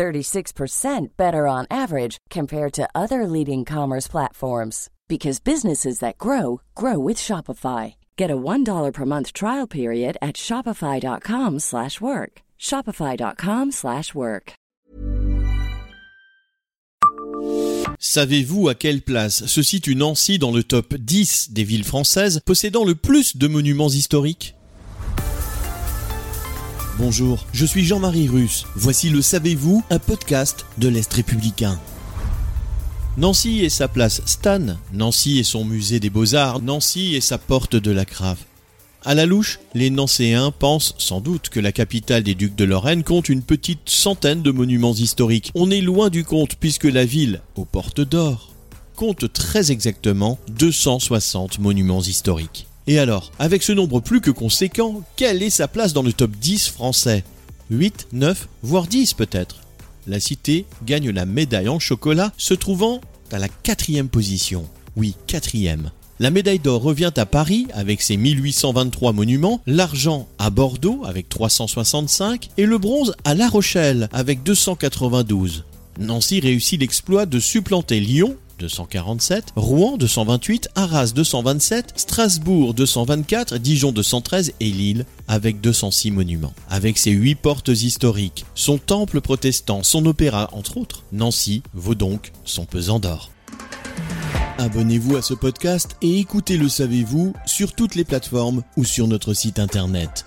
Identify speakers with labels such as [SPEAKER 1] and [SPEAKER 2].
[SPEAKER 1] 36% better on average compared to other leading commerce platforms because businesses that grow grow with Shopify. Get a $1 per month trial period at shopify.com/work. shopify.com/work.
[SPEAKER 2] Savez-vous à quelle place se situe Nancy dans le top 10 des villes françaises possédant le plus de monuments historiques? Bonjour, je suis Jean-Marie Russe. Voici le Savez-vous, un podcast de l'Est républicain. Nancy et sa place Stan, Nancy et son musée des beaux-arts, Nancy et sa porte de la Crave. À la louche, les Nancéens pensent sans doute que la capitale des ducs de Lorraine compte une petite centaine de monuments historiques. On est loin du compte puisque la ville, aux portes d'or, compte très exactement 260 monuments historiques. Et alors, avec ce nombre plus que conséquent, quelle est sa place dans le top 10 français? 8, 9, voire 10 peut-être La cité gagne la médaille en chocolat, se trouvant à la quatrième position. Oui, quatrième. La médaille d'or revient à Paris avec ses 1823 monuments, l'argent à Bordeaux avec 365 et le bronze à La Rochelle avec 292. Nancy réussit l'exploit de supplanter Lyon 247, Rouen 228, Arras 227, Strasbourg 224, Dijon 213 et Lille avec 206 monuments. Avec ses huit portes historiques, son temple protestant, son opéra entre autres, Nancy vaut donc son pesant d'or. Abonnez-vous à ce podcast et écoutez Le Savez-vous sur toutes les plateformes ou sur notre site internet.